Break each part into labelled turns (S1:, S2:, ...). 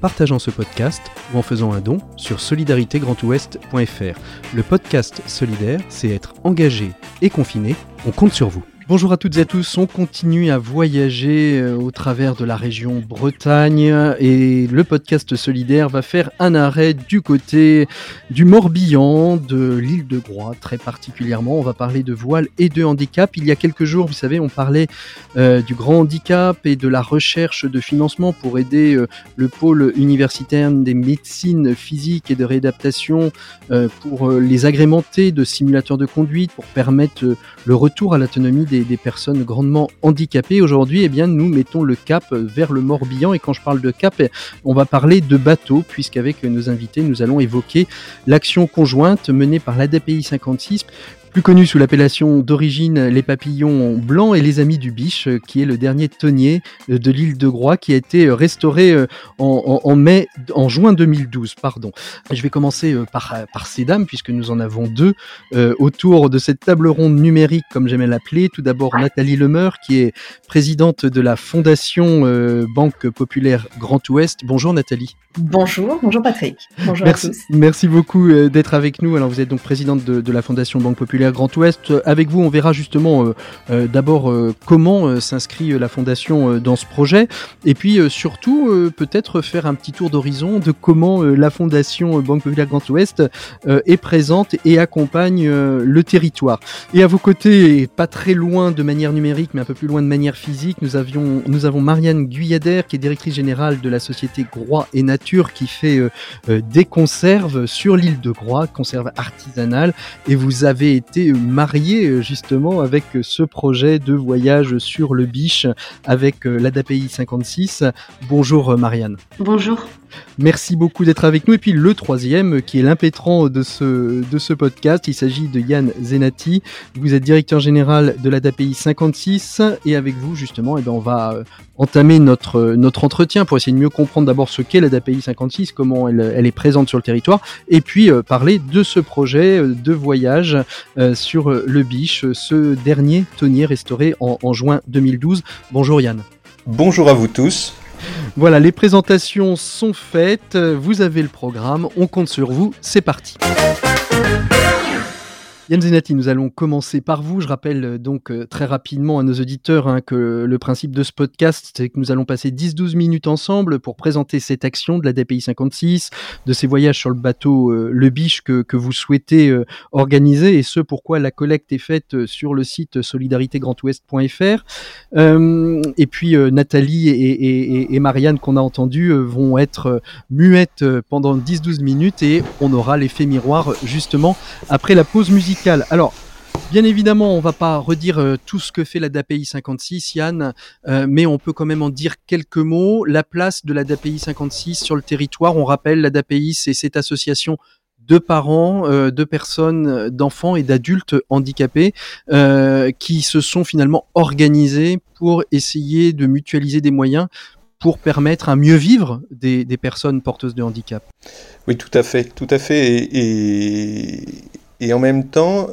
S1: partageant ce podcast ou en faisant un don sur solidaritégrandouest.fr. Le podcast solidaire, c'est être engagé et confiné. On compte sur vous. Bonjour à toutes et à tous, on continue à voyager euh, au travers de la région Bretagne et le podcast solidaire va faire un arrêt du côté du Morbihan, de l'île de Groix très particulièrement. On va parler de voile et de handicap. Il y a quelques jours, vous savez, on parlait euh, du grand handicap et de la recherche de financement pour aider euh, le pôle universitaire des médecines physiques et de réadaptation pour les agrémenter de simulateurs de conduite, pour permettre le retour à l'autonomie des des, personnes grandement handicapées. Aujourd'hui, eh bien, nous mettons le cap vers le Morbihan. Et quand je parle de cap, on va parler de bateau, puisqu'avec nos invités, nous allons évoquer l'action conjointe menée par l'ADPI 56 plus connu sous l'appellation d'origine Les Papillons Blancs et les Amis du Biche, euh, qui est le dernier tonnier euh, de l'île de Groix, qui a été euh, restauré en, mai, en juin 2012. Pardon. Je vais commencer par, par ces dames, puisque nous en avons deux autour de cette table ronde numérique, comme j'aimais l'appeler. Tout d'abord Nathalie Lemeur, qui est présidente de la Fondation Banque Populaire Grand Ouest. Bonjour Nathalie.
S2: Bonjour, bonjour Patrick. Bonjour
S1: merci,
S2: à tous.
S1: Merci beaucoup d'être avec nous. Alors vous êtes donc présidente de, de la Fondation Banque Populaire Grand Ouest. Avec vous, on verra justement euh, euh, d'abord euh, comment s'inscrit la Fondation dans ce projet, et puis surtout peut-être faire un petit tour d'horizon de comment la Fondation Banque Populaire Grand Ouest est présente et accompagne le territoire. Et à vos côtés, pas très loin de manière numérique, mais un peu plus loin de manière physique, nous, avions, nous avons Marianne Guyader, qui est directrice générale de la société Groix et Nature, qui fait des conserves sur l'île de Groix, conserves artisanales, et vous avez été été marié euh, justement avec ce projet de voyage sur le Biche avec euh, l'ADAPI 56. Bonjour euh, Marianne.
S2: Bonjour.
S1: Merci beaucoup d'être avec nous. Et puis le troisième, qui est l'impétrant de ce, de ce podcast, il s'agit de Yann Zenati. Vous êtes directeur général de l'ADAPI 56 et avec vous justement, eh ben, on va entamer notre, notre entretien pour essayer de mieux comprendre d'abord ce qu'est l'ADAPI 56, comment elle, elle, est présente sur le territoire, et puis parler de ce projet de voyage euh, sur le Biche, ce dernier tonnier restauré en, en juin 2012. Bonjour Yann.
S3: Bonjour à vous tous.
S1: Voilà, les présentations sont faites, vous avez le programme, on compte sur vous, c'est parti. Yann Zenati, nous allons commencer par vous. Je rappelle euh, donc euh, très rapidement à nos auditeurs hein, que le principe de ce podcast, c'est que nous allons passer 10-12 minutes ensemble pour présenter cette action de la DPI 56, de ces voyages sur le bateau euh, Le Biche que, que vous souhaitez organiser et ce pourquoi la collecte est faite sur le site solidaritégrandouest.fr. et puis Nathalie et, et, et Marianne qu'on a entendu vont être muettes pendant 10-12 minutes et on aura l'effet miroir justement après la pause musicale. Alors, Bien évidemment, on va pas redire euh, tout ce que fait la DAPI 56, Yann, euh, mais on peut quand même en dire quelques mots. La place de la DAPI 56 sur le territoire, on rappelle, la DAPI, c'est cette association de parents, euh, de personnes, d'enfants et d'adultes handicapés qui se sont finalement organisés pour essayer de mutualiser des moyens pour permettre un mieux vivre des, personnes porteuses de handicap.
S3: Oui, tout à fait, tout à fait. et en même temps,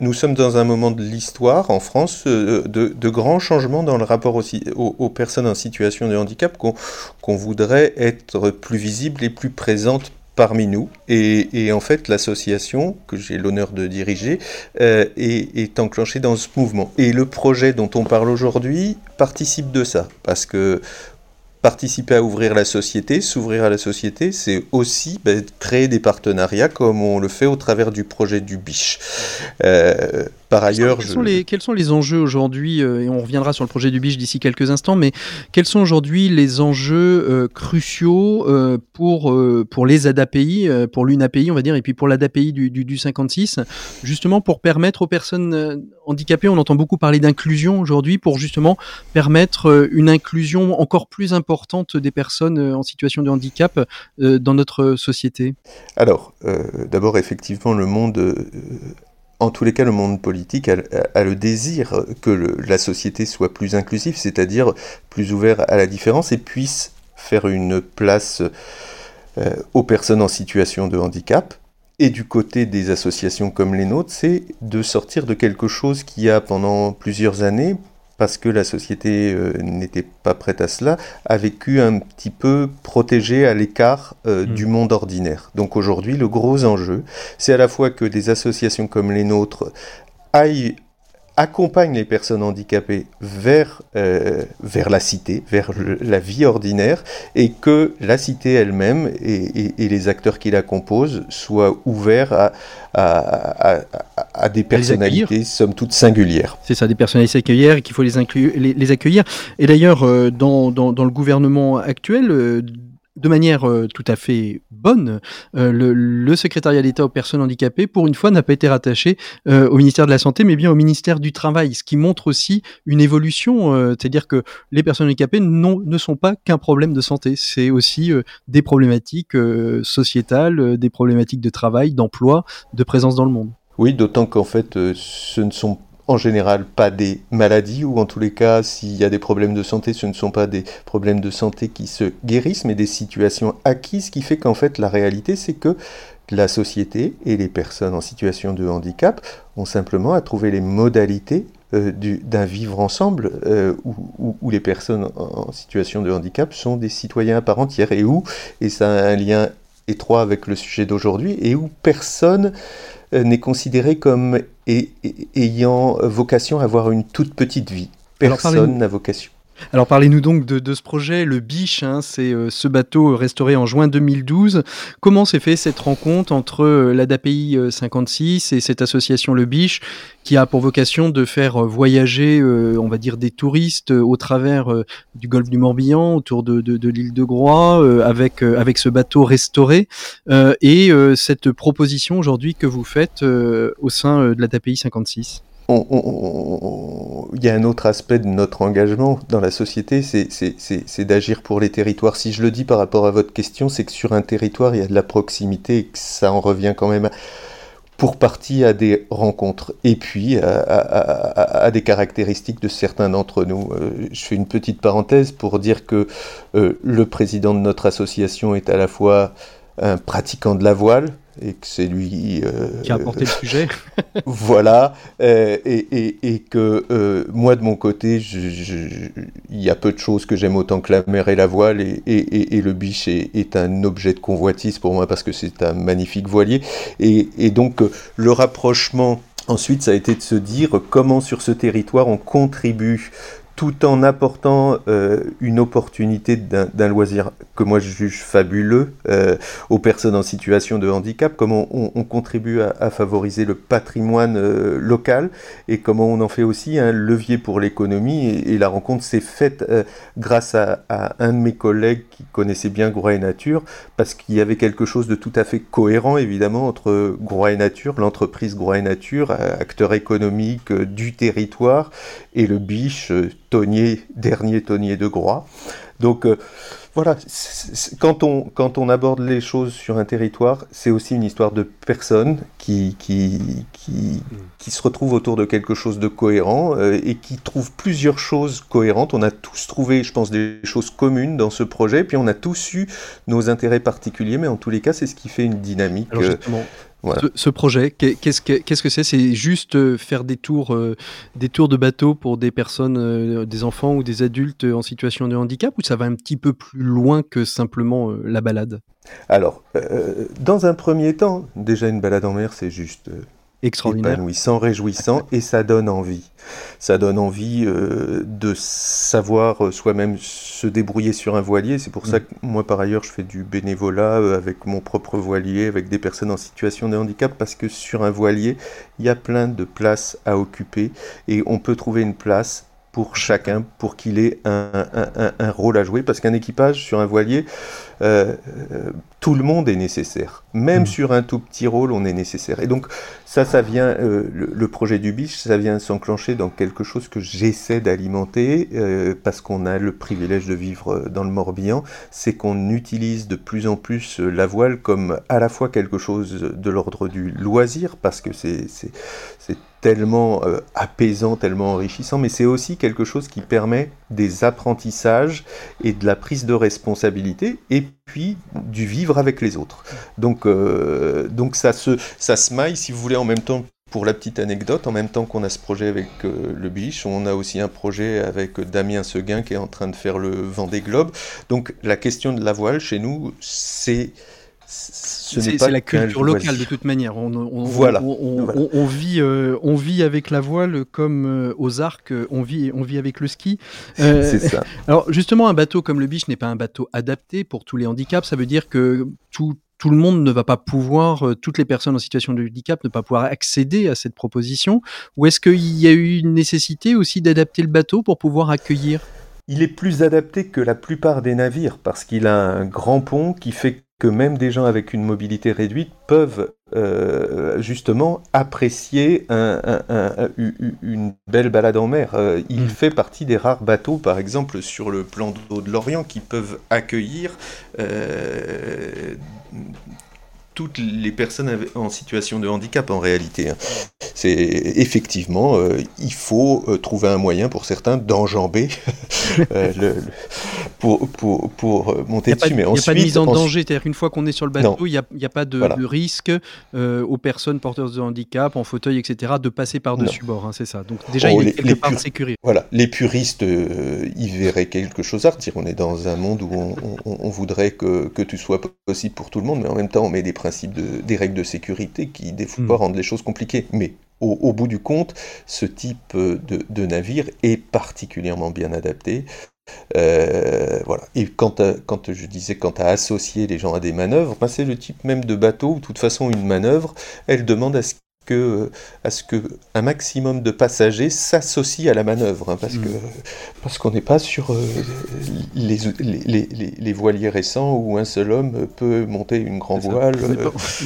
S3: nous sommes dans un moment de l'histoire en France euh, de, grands changements dans le rapport aussi aux, personnes en situation de handicap qu'on voudrait être plus visibles et plus présentes parmi nous. Et, en fait, l'association que j'ai l'honneur de diriger euh, est, est, enclenchée dans ce mouvement. Et le projet dont on parle aujourd'hui participe de ça, parce que participer à ouvrir la société, s'ouvrir à la société, c'est aussi ben, créer des partenariats comme on le fait au travers du projet du Biche. Euh, par ailleurs,
S1: quels, sont les, quels sont les enjeux aujourd'hui, et on reviendra sur le projet du BICH d'ici quelques instants, mais quels sont aujourd'hui les enjeux cruciaux pour, pour les ADAPI, pour l'UNAPI, on va dire, et puis pour l'ADAPI du, du, du 56, justement pour permettre aux personnes handicapées, on entend beaucoup parler d'inclusion aujourd'hui, pour justement permettre une inclusion encore plus importante des personnes en situation de handicap dans notre société?
S3: Alors, d'abord, effectivement, le monde en tous les cas, le monde politique a, le désir que la société soit plus inclusive, c'est-à-dire plus ouverte à la différence et puisse faire une place euh, aux personnes en situation de handicap. Et du côté des associations comme les nôtres, c'est de sortir de quelque chose qui a pendant plusieurs années parce que la société euh, n'était pas prête à cela, a vécu un petit peu protégé à l'écart euh, mm. du monde ordinaire. Donc aujourd'hui, le gros enjeu, c'est à la fois que des associations comme les nôtres aillent accompagne les personnes handicapées vers, euh, vers la cité, vers la vie ordinaire, et que la cité elle-même et, les acteurs qui la composent soient ouverts à, à, à, des personnalités, somme toute singulières.
S1: C'est ça, des personnalités singulières, et qu'il faut les, les, les, accueillir. Et d'ailleurs, euh, dans, dans, dans, le gouvernement actuel, euh, de manière euh, tout à fait bonne, euh, le, secrétariat d'État aux personnes handicapées, pour une fois, n'a pas été rattaché euh, au ministère de la Santé, mais bien au ministère du Travail, ce qui montre aussi une évolution, c'est-à-dire que les personnes handicapées ne sont pas qu'un problème de santé, c'est aussi des problématiques sociétales, des problématiques de travail, d'emploi, de présence dans le monde.
S3: Oui, d'autant qu'en fait, ce ne sont en général pas des maladies, ou en tous les cas, s'il y a des problèmes de santé, ce ne sont pas des problèmes de santé qui se guérissent, mais des situations acquises, qui fait qu'en fait la réalité, c'est que la société et les personnes en situation de handicap ont simplement à trouver les modalités euh, d'un vivre ensemble euh, où, où, les personnes en situation de handicap sont des citoyens à part entière et où, et ça a un lien étroit avec le sujet d'aujourd'hui, et où personne euh, n'est considéré comme ayant vocation à avoir une toute petite vie. Personne n'a vocation.
S1: Alors parlez-nous donc de, ce projet, le Biche, hein, c'est euh, ce bateau restauré en juin 2012. Comment s'est fait cette rencontre entre euh, l'ADAPI 56 euh, et cette association Le Biche qui a pour vocation de faire voyager, on va dire, des touristes au travers du golfe du Morbihan, autour de, l'île de Groix, avec, avec ce bateau restauré? et cette proposition aujourd'hui que vous faites au sein de l'ADAPI 56
S3: il y a un autre aspect de notre engagement dans la société, c'est d'agir pour les territoires. Si je le dis par rapport à votre question, c'est que sur un territoire, il y a de la proximité et que ça en revient quand même pour partie à des rencontres et puis à, des caractéristiques de certains d'entre nous. Euh, je fais une petite parenthèse pour dire que euh, le président de notre association est à la fois un pratiquant de la voile, et que c'est lui
S1: euh, qui a apporté le sujet.
S3: voilà, euh, et, et, et, que euh, moi de mon côté, il y a peu de choses que j'aime autant que la mer et la voile, et, et le biche est, un objet de convoitise pour moi parce que c'est un magnifique voilier, et, donc le rapprochement. Ensuite, ça a été de se dire comment sur ce territoire on contribue tout en apportant euh, une opportunité d'un loisir que moi je juge fabuleux euh, aux personnes en situation de handicap, comment on, contribue à, favoriser le patrimoine euh, local et comment on en fait aussi un levier pour l'économie. Et, la rencontre s'est faite grâce à, un de mes collègues qui connaissait bien Groix et Nature, parce qu'il y avait quelque chose de tout à fait cohérent évidemment entre Groix et Nature, l'entreprise Groix et Nature, acteur économique du territoire, et le biche dernier tonnier de Groix. Donc euh, voilà, quand on, quand on aborde les choses sur un territoire, c'est aussi une histoire de personnes qui, qui, qui, qui, se retrouvent autour de quelque chose de cohérent euh, et qui trouvent plusieurs choses cohérentes. On a tous trouvé, je pense, des choses communes dans ce projet, puis on a tous eu nos intérêts particuliers, mais en tous les cas, c'est ce qui fait une dynamique.
S1: Ce, projet, qu'est-ce que qu'est-ce que c'est? C'est juste euh, faire des tours, euh, des tours de bateau pour des personnes, euh, des enfants ou des adultes en situation de handicap, ou ça va un petit peu plus loin que simplement la balade?
S3: Alors, dans un premier temps, déjà une balade en mer, c'est juste épanouissant, réjouissant, et ça donne envie. Ça donne envie euh, de savoir soi-même se débrouiller sur un voilier. C'est pour ça mm. que moi, par ailleurs, je fais du bénévolat euh, avec mon propre voilier, avec des personnes en situation de handicap, parce que sur un voilier, il y a plein de places à occuper, et on peut trouver une place pour chacun, pour qu'il ait un, un, rôle à jouer, parce qu'un équipage sur un voilier, euh, euh, tout le monde est nécessaire. Même mm. sur un tout petit rôle, on est nécessaire. Et donc ça, ça vient, euh, le, projet du biche, ça vient s'enclencher dans quelque chose que j'essaie d'alimenter, parce qu'on a le privilège de vivre dans le Morbihan, c'est qu'on utilise de plus en plus la voile comme à la fois quelque chose de l'ordre du loisir, parce que c'est tellement euh, apaisant, tellement enrichissant, mais c'est aussi quelque chose qui permet des apprentissages et de la prise de responsabilité, et puis du vivre avec les autres. Donc, euh, donc ça, se, ça se maille, si vous voulez, en même temps pour la petite anecdote, en même temps qu'on a ce projet avec euh, le Biche, on a aussi un projet avec Damien Seguin qui est en train de faire le Vendée Globe. Donc la question de la voile chez nous, c'est
S1: c'est la culture locale de toute manière. On, voilà. on, vit, euh, on vit avec la voile comme euh, aux arcs, on vit, on vit avec le ski.
S3: Euh, c'est ça.
S1: Alors justement, un bateau comme le Biche n'est pas un bateau adapté pour tous les handicaps. Ça veut dire que tout, tout le monde ne va pas pouvoir, toutes les personnes en situation de handicap ne pas pouvoir accéder à cette proposition Ou est-ce qu'il y a eu une nécessité aussi d'adapter le bateau pour pouvoir accueillir?
S3: Il est plus adapté que la plupart des navires parce qu'il a un grand pont qui fait que même des gens avec une mobilité réduite peuvent euh, justement apprécier une belle balade en mer. Euh, il mm. fait partie des rares bateaux, par exemple, sur le plan d'eau de l'Orient, qui peuvent accueillir euh, toutes les personnes en situation de handicap en réalité. Hein. C'est effectivement, euh, il faut trouver un moyen pour certains d'enjamber euh, le, pour, pour, pour monter dessus.
S1: mais il n'y a pas de mise en danger, c'est-à-dire qu'une fois qu'on est sur le bateau, il n'y a, a, pas de, risque aux personnes porteuses de handicap, en fauteuil, etc., de passer par-dessus bord, hein, c'est ça. Donc déjà, oh, il y a quelque part de sécurité.
S3: Voilà, les puristes y verraient quelque chose à retirer. On est dans un monde où on, on, voudrait que, que tout soit possible pour tout le monde, mais en même temps, on met des principes, de, des règles de sécurité qui, des fois, hmm. rendent les choses compliquées. Mais au, bout du compte, ce type de, navire est particulièrement bien adapté. Euh, voilà. Et quand, quand je disais quand à associer les gens à des manœuvres, ben, c'est le type même de bateau où, de toute façon, une manœuvre, elle demande à ce que, à ce que un maximum de passagers s'associent à la manœuvre, hein, parce mm. que parce qu'on n'est pas sur euh, les, les, les, voiliers récents où un seul homme peut monter une grande voile.
S1: On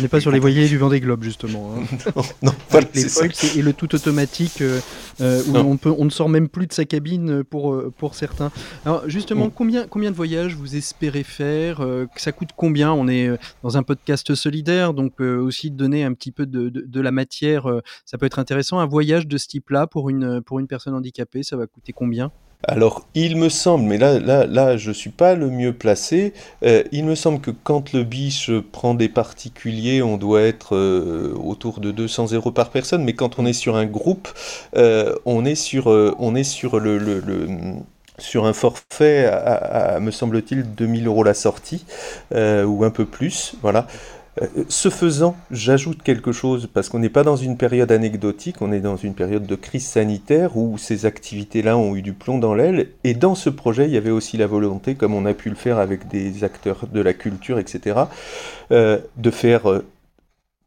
S1: n'est pas, sur les voiliers du Vendée Globe justement.
S3: Hein. non,
S1: les et le tout automatique euh, euh, où on, peut, on ne sort même plus de sa cabine pour, pour certains. Alors justement, mm. combien, combien de voyages vous espérez faire Ça coûte combien? On est dans un podcast solidaire, donc aussi donner un petit peu de, de, de la matière euh, ça peut être intéressant. Un voyage de ce type-là pour une, pour une personne handicapée, ça va coûter combien?
S3: Alors, il me semble, mais là, là, là je suis pas le mieux placé, euh, il me semble que quand le biche prend des particuliers, on doit être euh, autour de 200 euros par personne, mais quand on est sur un groupe, on est sur, on est sur le, le, sur un forfait à, me semble-t-il, 2000 euros la sortie, ou un peu plus, voilà. Euh, ce faisant, j'ajoute quelque chose, parce qu'on n'est pas dans une période anecdotique, on est dans une période de crise sanitaire où ces activités-là ont eu du plomb dans l'aile, et dans ce projet, il y avait aussi la volonté, comme on a pu le faire avec des acteurs de la culture, etc., euh, de faire euh,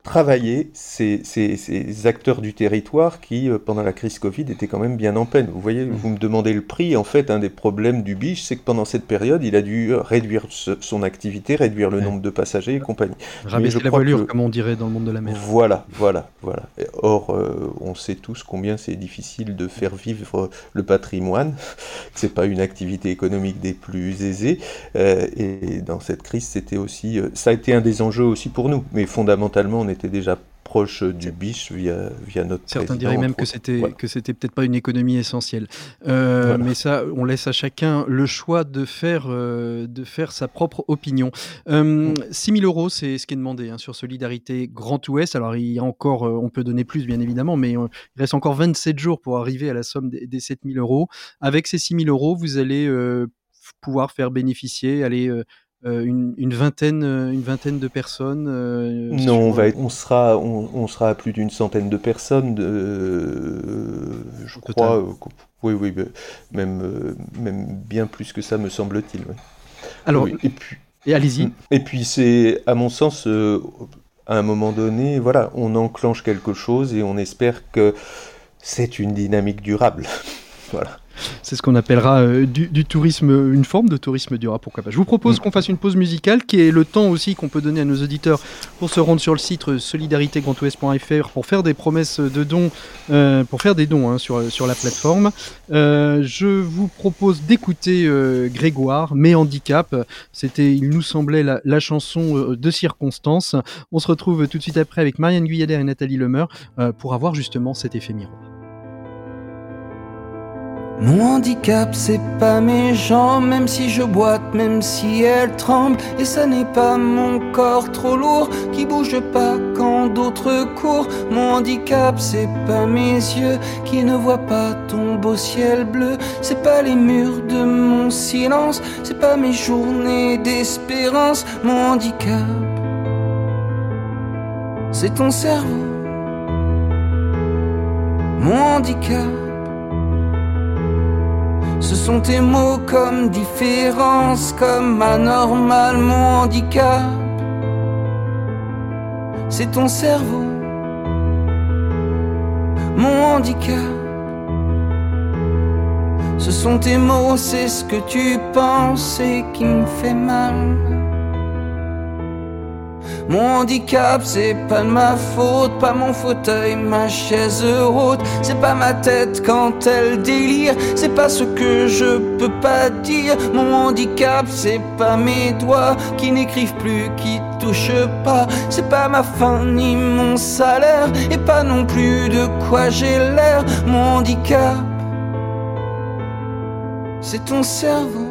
S3: travailler ces, ces, acteurs du territoire qui, euh, pendant la crise Covid, étaient quand même bien en peine. Vous voyez, mmh. vous me demandez le prix. En fait, un des problèmes du biche, c'est que pendant cette période, il a dû réduire son activité, réduire le nombre de passagers et compagnie.
S1: Rabaisser la voilure, comme on dirait dans le monde de la mer.
S3: Voilà, voilà, voilà. Or, euh, on sait tous combien c'est difficile de faire vivre le patrimoine. c'est pas une activité économique des plus aisées. Euh, et dans cette crise, c'était aussi, ça a été un des enjeux aussi pour nous. Mais fondamentalement, on était déjà proche du biche via, via notre
S1: Certains diraient même que c'était que c'était peut-être pas une économie essentielle. Euh, mais ça, on laisse à chacun le choix de faire, euh, de faire sa propre opinion. Euh, 6 000 euros, c'est ce qui est demandé hein, sur Solidarité Grand Ouest. Alors, il y a encore, euh, on peut donner plus, bien évidemment, mais il reste encore 27 jours pour arriver à la somme des, des 7 000 euros. Avec ces 6 000 euros, vous allez pouvoir faire bénéficier, aller une, vingtaine, une vingtaine de personnes
S3: Non, on, va on, sera, on, sera à plus d'une centaine de personnes, je crois. oui, oui, même, même bien plus que ça, me semble-t-il.
S1: Alors, et puis. Et allez-y.
S3: Et puis c'est, à mon sens, à un moment donné, voilà, on enclenche quelque chose et on espère que c'est une dynamique durable. voilà.
S1: C'est ce qu'on appellera euh, du, tourisme, une forme de tourisme durable, pourquoi pas. Je vous propose mm. qu'on fasse une pause musicale, qui est le temps aussi qu'on peut donner à nos auditeurs pour se rendre sur le site solidaritégrandouest.fr pour faire des promesses de dons, euh, pour faire des dons hein, sur, sur la plateforme. Euh, je vous propose d'écouter Grégoire, Mes handicap. C'était, il nous semblait, la, la chanson de circonstance. On se retrouve tout de suite après avec Marianne Guyader et Nathalie Lemeur pour avoir justement cet effet miroir.
S4: Mon handicap, c'est pas mes jambes, même si je boite, même si elles tremblent. Et ça n'est pas mon corps trop lourd qui bouge pas quand d'autres courent. Mon handicap, c'est pas mes yeux qui ne voient pas ton beau ciel bleu. C'est pas les murs de mon silence, c'est pas mes journées d'espérance. Mon handicap, c'est ton cerveau. Mon handicap ce sont tes mots comme différence, comme anormal, mon handicap. C'est ton cerveau, mon handicap. Ce sont tes mots, c'est ce que tu penses et qui me fait mal. Mon handicap, c'est pas de ma faute, pas mon fauteuil, ma chaise haute. C'est pas ma tête quand elle délire, c'est pas ce que je peux pas dire. Mon handicap, c'est pas mes doigts qui n'écrivent plus, qui touchent pas. C'est pas ma faim ni mon salaire, et pas non plus de quoi j'ai l'air. Mon handicap, c'est ton cerveau.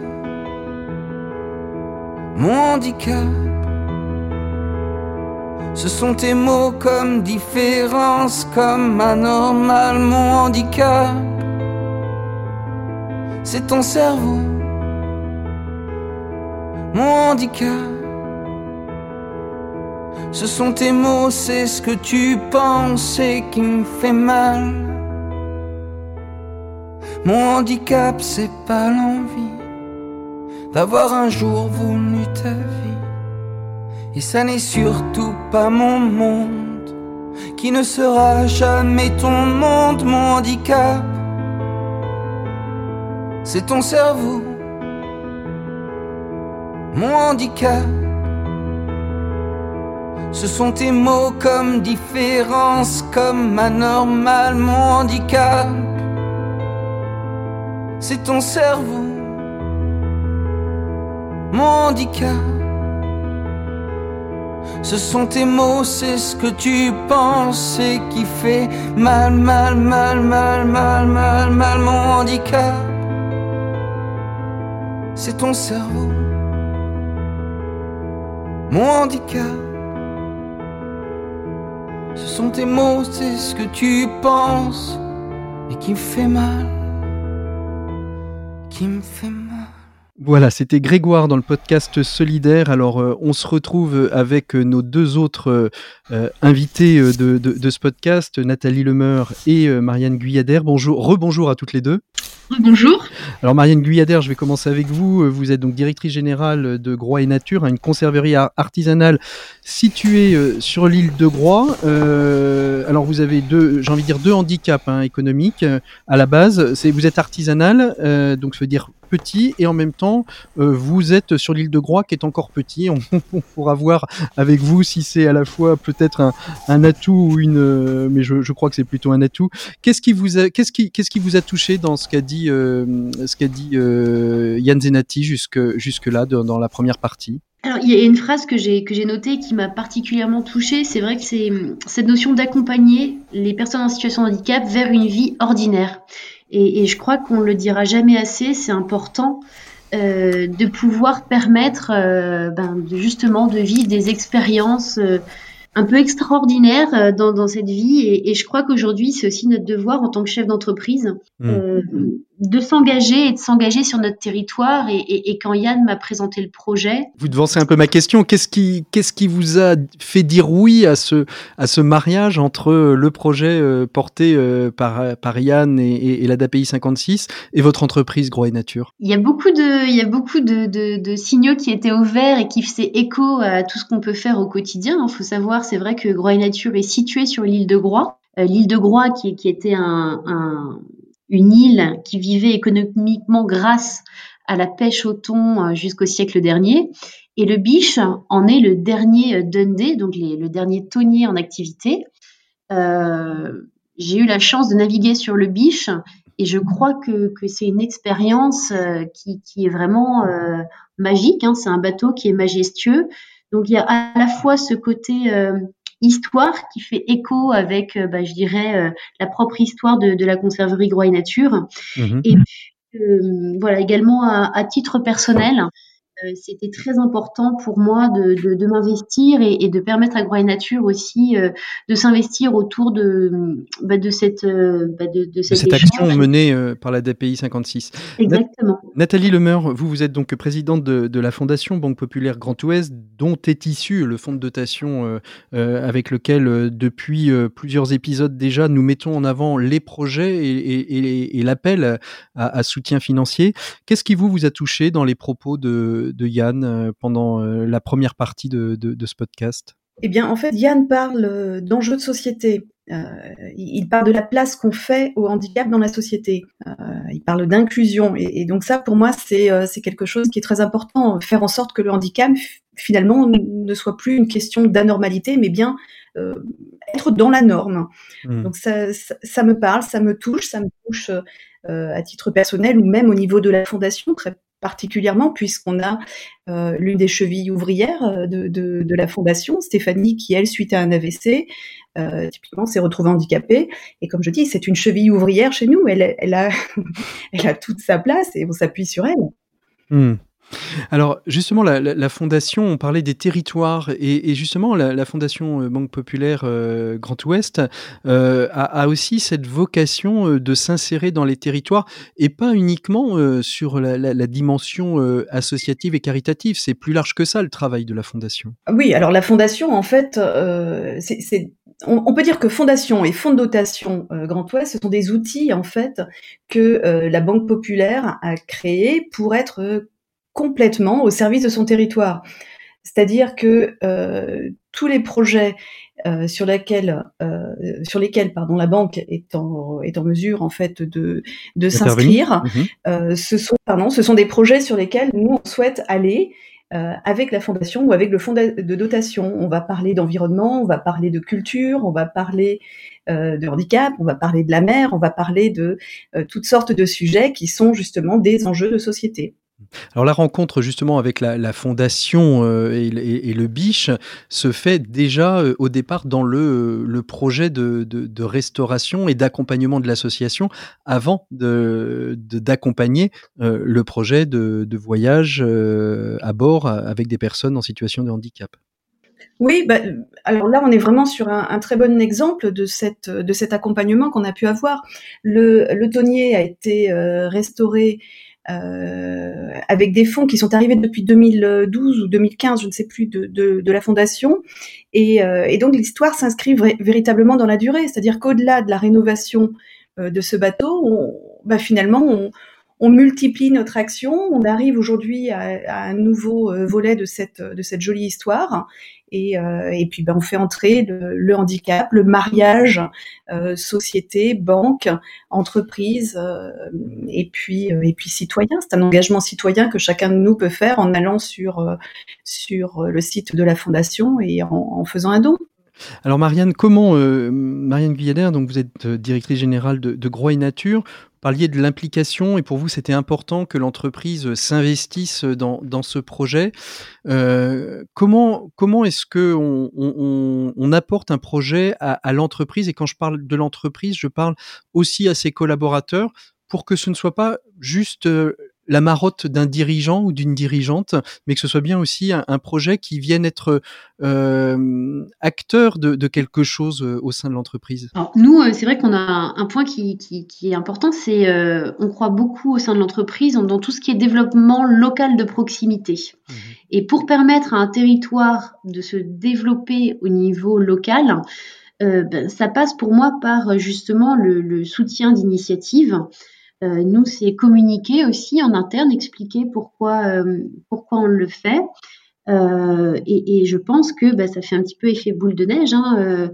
S4: Mon handicap. Ce sont tes mots comme différence, comme anormal, mon handicap. C'est ton cerveau, mon handicap. Ce sont tes mots, c'est ce que tu penses et qui me fait mal. Mon handicap, c'est pas l'envie d'avoir un jour voulu ta vie. Et ça n'est surtout pas mon monde qui ne sera jamais ton monde, mon handicap. C'est ton cerveau, mon handicap. Ce sont tes mots comme différence, comme anormal, mon handicap. C'est ton cerveau, mon handicap. Ce sont tes mots, c'est ce que tu penses et qui fait mal, mal, mal, mal, mal, mal, mal, mon handicap. C'est ton cerveau, mon handicap. Ce sont tes mots, c'est ce que tu penses et qui me fait mal, qui me fait mal.
S1: Voilà, c'était Grégoire dans le podcast Solidaire. Alors, euh, on se retrouve avec euh, nos deux autres euh, invités de, de, ce podcast, Nathalie Lemeur et Marianne Guyader. Bonjour, rebonjour à toutes les deux.
S2: Bonjour.
S1: Alors Marianne Guyader, je vais commencer avec vous. Vous êtes donc directrice générale de Groix et Nature, une conserverie artisanale située sur l'île de Groix. alors vous avez deux, j'ai envie de dire deux handicaps hein, économiques à la base. C'est vous êtes artisanale, donc ça veut dire petit et en même temps euh, vous êtes sur l'île de Groix qui est encore petit. On, pourra voir avec vous si c'est à la fois peut-être un, atout ou une, euh, mais je, crois que c'est plutôt un atout. Qu'est-ce qui vous a, qu'est-ce qui, qu'est-ce qui vous a touché dans ce qu'a dit, euh, ce qu'a dit Yann Zenati jusque jusque là dans la première partie?
S2: Alors, il y a une phrase que j'ai que j'ai notée qui m'a particulièrement touchée. C'est vrai que c'est cette notion d'accompagner les personnes en situation de handicap vers une vie ordinaire. Et, et je crois qu'on le dira jamais assez, c'est important euh, de pouvoir permettre euh, ben, de, justement de vivre des expériences euh, un peu extraordinaires euh, dans, dans cette vie. Et, et je crois qu'aujourd'hui, c'est aussi notre devoir en tant que chef d'entreprise mmh. De s'engager et de s'engager sur notre territoire. Et, quand Yann m'a présenté le projet,
S1: vous devancez un peu ma question. Qu'est-ce qui, qu'est-ce qui vous a fait dire oui à ce, à ce mariage entre le projet euh, porté euh, par, par Yann et, et, l'ADAPI 56 et votre entreprise Gros et Nature?
S2: Il y a beaucoup de, il y a beaucoup de, de, signaux qui étaient ouverts et qui faisaient écho à tout ce qu'on peut faire au quotidien. Il faut savoir, c'est vrai que Gros et Nature est situé sur l'île de Groix. Euh, l'île de Groix, qui, qui était un, un une île qui vivait économiquement grâce à la pêche au thon euh, jusqu'au siècle dernier. Et le Biche en est le dernier euh, Dundee, donc le dernier tonnier en activité. Euh, j'ai eu la chance de naviguer sur le Biche et je crois que, c'est une expérience qui, est vraiment magique. Hein. C'est un bateau qui est majestueux. Donc il y a à la fois ce côté histoire qui fait écho avec, euh, bah, je dirais, euh, la propre histoire de, de la conserverie Groix et Nature. Mmh et puis, euh, voilà, également à, à titre personnel, c'était très important pour moi de, de, de m'investir et, et, de permettre à Groix Nature aussi euh, de s'investir autour de, bah, de cette, euh, bah, de, de,
S1: cette, cette action menée par la DPI 56.
S2: Exactement.
S1: Nathalie Lemeur, vous, vous êtes donc présidente de, de, la Fondation Banque Populaire Grand Ouest, dont est issu le fonds de dotation avec lequel, depuis plusieurs épisodes déjà, nous mettons en avant les projets et, et, et l'appel à, à soutien financier. Qu'est-ce qui vous, vous a touché dans les propos de de, Yann euh, pendant euh, la première partie de, ce podcast?
S5: Eh bien, en fait, Yann parle euh, d'enjeux de société. il parle de la place qu'on fait au handicap dans la société. il parle d'inclusion. Et, donc ça, pour moi, c'est quelque chose qui est très important. Faire en sorte que le handicap, finalement, ne soit plus une question d'anormalité, mais bien être dans la norme. Mmh. Donc ça, ça, me parle, ça me touche, ça me touche à titre personnel ou même au niveau de la fondation très particulièrement puisqu'on a euh, l'une des chevilles ouvrières euh, de, la fondation, Stéphanie, qui elle, suite à un AVC, euh, typiquement s'est retrouvée handicapée. Et comme je dis, c'est une cheville ouvrière chez nous. Elle, a, toute sa place et on s'appuie sur elle.
S1: Mmh. Alors justement, la, fondation, on parlait des territoires et, justement la, fondation euh, Banque Populaire euh, Grand Ouest euh, a, aussi cette vocation de s'insérer dans les territoires et pas uniquement sur la, dimension associative et caritative. C'est plus large que ça le travail de la fondation.
S5: Oui, alors la fondation, en fait, on, peut dire que fondation et fonds de dotation Grand Ouest, ce sont des outils en fait que la Banque populaire a créés pour être complètement au service de son territoire. C'est-à-dire que euh, tous les projets euh, sur lesquels, euh, sur lesquels pardon, la banque est en, est en mesure en fait de, de s'inscrire, mhm. ce, sont, pardon, ce sont des projets sur lesquels nous on souhaite aller avec la fondation ou avec le fonds de dotation. On va parler d'environnement, on va parler de culture, on va parler de handicap, on va parler de la mer, on va parler de toutes sortes de sujets qui sont justement des enjeux de société.
S1: Alors la rencontre justement avec la, fondation euh, et, le Biche se fait déjà euh, au départ dans le, projet de, restauration et d'accompagnement de l'association avant d'accompagner euh, le projet de, voyage à bord avec des personnes en situation de handicap.
S5: Oui, bah, alors là, on est vraiment sur un, très bon exemple de, cet accompagnement qu'on a pu avoir. Le tonnier a été restauré euh, avec des fonds qui sont arrivés depuis 2012 ou 2015, je ne sais plus, de, de, de la fondation. Et, euh, et donc l'histoire s'inscrit véritablement dans la durée, c'est-à-dire qu'au-delà de la rénovation euh, de ce bateau, on, bah, finalement, on, on multiplie notre action. On arrive aujourd'hui à, un nouveau euh, volet de cette, jolie histoire. Et, euh, et puis, ben, on fait entrer le, handicap, le mariage, euh, société, banque, entreprise, et puis et puis citoyen. C'est un engagement citoyen que chacun de nous peut faire en allant sur le site de la fondation et en, faisant un don.
S1: Alors Marianne, comment Marianne Guyader, donc vous êtes directrice générale de, de Gros et Nature, parliez de l'implication et pour vous c'était important que l'entreprise s'investisse dans, dans, ce projet. Euh, comment comment est-ce que on, on, on, apporte un projet à, à l'entreprise? Et quand je parle de l'entreprise, je parle aussi à ses collaborateurs pour que ce ne soit pas juste euh, la marotte d'un dirigeant ou d'une dirigeante, mais que ce soit bien aussi un, projet qui vienne être euh, acteur de, quelque chose euh, au sein de l'entreprise.
S2: Nous, c'est vrai qu'on a un, point qui, est important, c'est on croit beaucoup au sein de l'entreprise dans tout ce qui est développement local de proximité. Mmh Et pour permettre à un territoire de se développer au niveau local, ben, ça passe pour moi par justement le, soutien d'initiatives euh, nous, c'est communiquer aussi en interne, expliquer pourquoi, euh, pourquoi on le fait. Euh, et, et, je pense que bah, ça fait un petit peu effet boule de neige. Hein,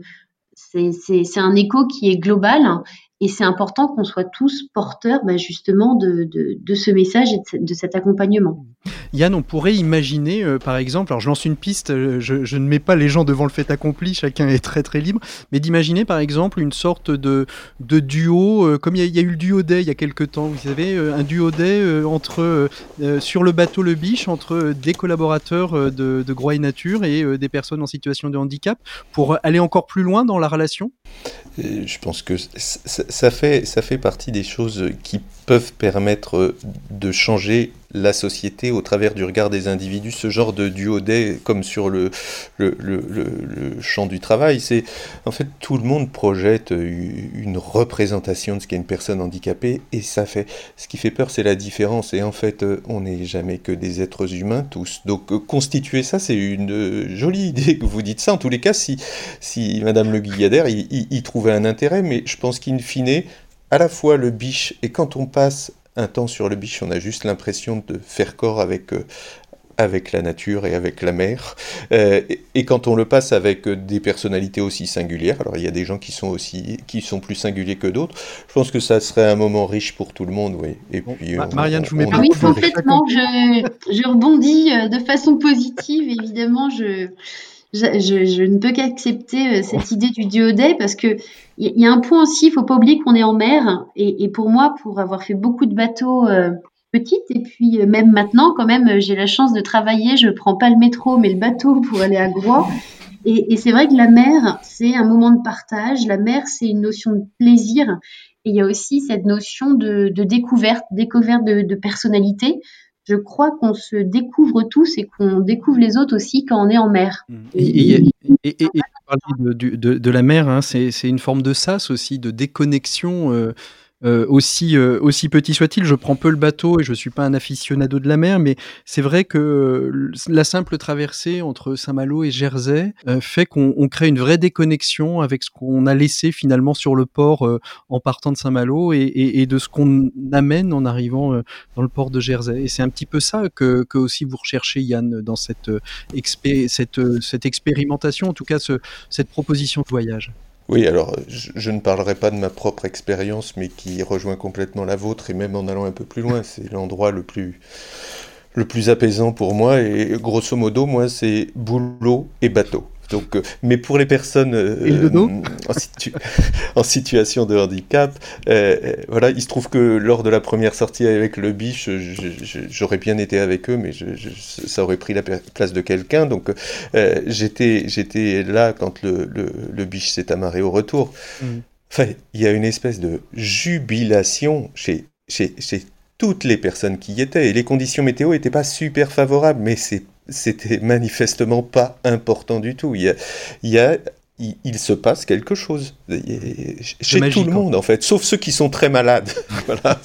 S2: c'est un écho qui est global et c'est important qu'on soit tous porteurs bah, justement de, de, de, ce message et de, cet accompagnement.
S1: Yann, on pourrait imaginer, euh, par exemple, alors je lance une piste, euh, je, ne mets pas les gens devant le fait accompli, chacun est très très libre, mais d'imaginer par exemple une sorte de, duo, euh, comme il y, a eu le duo day il y a quelques temps, vous savez, un duo day entre, sur le bateau Le Biche, entre des collaborateurs de, de et Nature et des personnes en situation de handicap, pour aller encore plus loin dans la relation?
S3: Je pense que ça fait, ça fait partie des choses qui peuvent permettre de changer la société au travers du regard des individus, ce genre de duodé comme sur le, champ du travail, c'est en fait tout le monde projette une représentation de ce qu'est une personne handicapée et ça fait ce qui fait peur c'est la différence. Et en fait on n'est jamais que des êtres humains tous. Donc constituer ça c'est une jolie idée que vous dites. Ça en tous les cas si, Madame Le Guilladère y, trouvait un intérêt mais je pense qu'in fine à la fois le biche et quand on passe un temps sur le biche, on a juste l'impression de faire corps avec, euh, avec la nature et avec la mer. Euh, et, quand on le passe avec des personnalités aussi singulières, alors il y a des gens qui sont aussi qui sont plus singuliers que d'autres, je pense que ça serait un moment riche pour tout le monde, oui.
S1: Et puis, Marianne, je vous mets
S2: pas Oui, complètement. Je, je rebondis euh, de façon positive, évidemment. Je je, ne peux qu'accepter euh, cette idée du duodé parce que il y, a un point aussi, il faut pas oublier qu'on est en mer et, pour moi, pour avoir fait beaucoup de bateaux euh, petites et puis euh, même maintenant, quand même, j'ai la chance de travailler. Je prends pas le métro, mais le bateau pour aller à Groix. Et, c'est vrai que la mer, c'est un moment de partage. La mer, c'est une notion de plaisir. Et il y a aussi cette notion de, découverte, découverte de, de personnalité je crois qu'on se découvre tous et qu'on découvre les autres aussi quand on est en mer.
S1: De, la mer, hein, c'est une forme de sas aussi, de déconnexion. Euh, euh, aussi, euh, aussi petit soit-il, je prends peu le bateau et je suis pas un aficionado de la mer, mais c'est vrai que euh, la simple traversée entre Saint-Malo et Jersey fait qu'on crée une vraie déconnexion avec ce qu'on a laissé finalement sur le port en partant de Saint-Malo et, et, de ce qu'on amène en arrivant dans le port de Jersey. Et c'est un petit peu ça que, que, aussi vous recherchez, Yann, dans cette, cette, cette expérimentation, en tout cas ce, cette proposition de voyage.
S3: Oui, alors je, ne parlerai pas de ma propre expérience, mais qui rejoint complètement la vôtre, et même en allant un peu plus loin, c'est l'endroit le plus, le plus apaisant pour moi, et grosso modo, moi, c'est boulot et bateau. Donc, euh, mais pour les personnes euh, en, situation de handicap, euh, voilà, il se trouve que lors de la première sortie avec le biche, j'aurais bien été avec eux, mais ça aurait pris la place de quelqu'un. Donc, j'étais, j'étais là quand le, le, biche s'est amarré au retour. Mm. Enfin, il y a une espèce de jubilation chez, chez, chez toutes les personnes qui y étaient. Et les conditions météo n'étaient pas super favorables, mais c'est c'était manifestement pas important du tout. Il y a, il, y a, il, se passe quelque chose chez tout le monde en fait, sauf ceux qui sont très malades. voilà.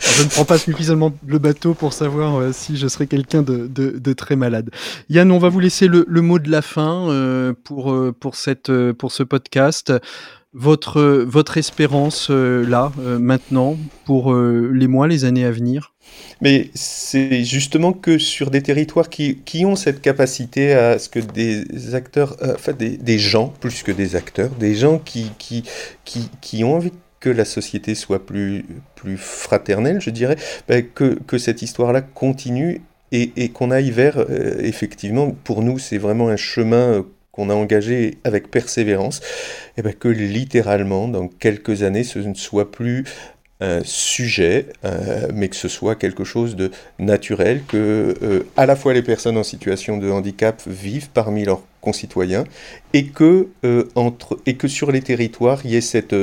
S1: je ne prends pas suffisamment le bateau pour savoir euh, si je serais quelqu'un de, de, de, très malade. Yann, on va vous laisser le, le mot de la fin euh, pour, euh, pour, cette, pour ce podcast votre, votre espérance là, maintenant, pour les mois, les années à venir?
S3: Mais c'est justement que sur des territoires qui, qui, ont cette capacité à ce que des acteurs, euh, enfin des, des, gens, plus que des acteurs, des gens qui, qui, qui, qui ont envie que la société soit plus, plus fraternelle, je dirais, ben, que, que cette histoire-là continue et, et qu'on aille vers, euh, effectivement, pour nous, c'est vraiment un chemin euh, qu'on a engagé avec persévérance, et ben que littéralement, dans quelques années, ce ne soit plus sujet, euh, mais que ce soit quelque chose de naturel, que euh, à la fois les personnes en situation de handicap vivent parmi leurs concitoyens, et que, euh, entre, et que sur les territoires, il y ait cette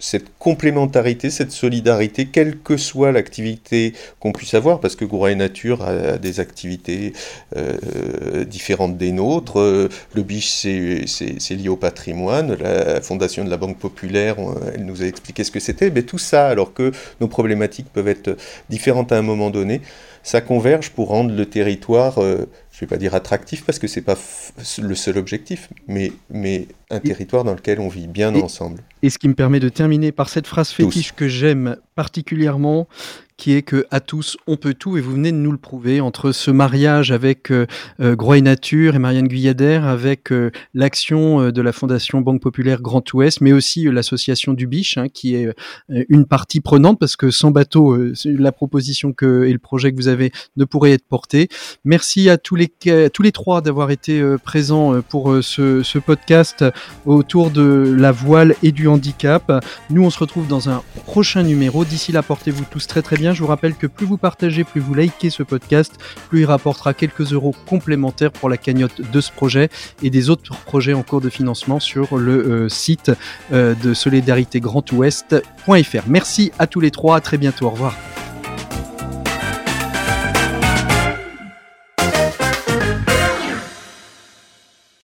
S3: cette complémentarité, cette solidarité, quelle que soit l'activité qu'on puisse avoir, parce que Goura et Nature a, des activités euh, différentes des nôtres. Euh, le biche, c'est lié au patrimoine. La fondation de la Banque Populaire, elle nous a expliqué ce que c'était. Mais tout ça, alors que nos problématiques peuvent être différentes à un moment donné, ça converge pour rendre le territoire, euh, je ne vais pas dire attractif parce que ce n'est pas le seul objectif, mais, mais un territoire dans lequel on vit bien ensemble.
S1: Et ce qui me permet de terminer par cette phrase fétiche que j'aime particulièrement, qui est que à tous on peut tout et vous venez de nous le prouver entre ce mariage avec euh, euh Nature et Marianne Guyader avec euh, l'action euh, de la Fondation Banque Populaire Grand Ouest mais aussi l'association du Biche hein, qui est une partie prenante parce que sans bateau la proposition que et le projet que vous avez ne pourrait être porté. Merci à tous les tous les trois d'avoir été présents pour ce, ce podcast autour de la voile et du handicap. Nous on se retrouve dans un prochain numéro. D'ici là portez-vous tous très très je vous rappelle que plus vous partagez, plus vous likez ce podcast, plus il rapportera quelques euros complémentaires pour la cagnotte de ce projet et des autres projets en cours de financement sur le euh, site euh, de solidaritégrandouest.fr. Merci à tous les trois, à très bientôt, au revoir.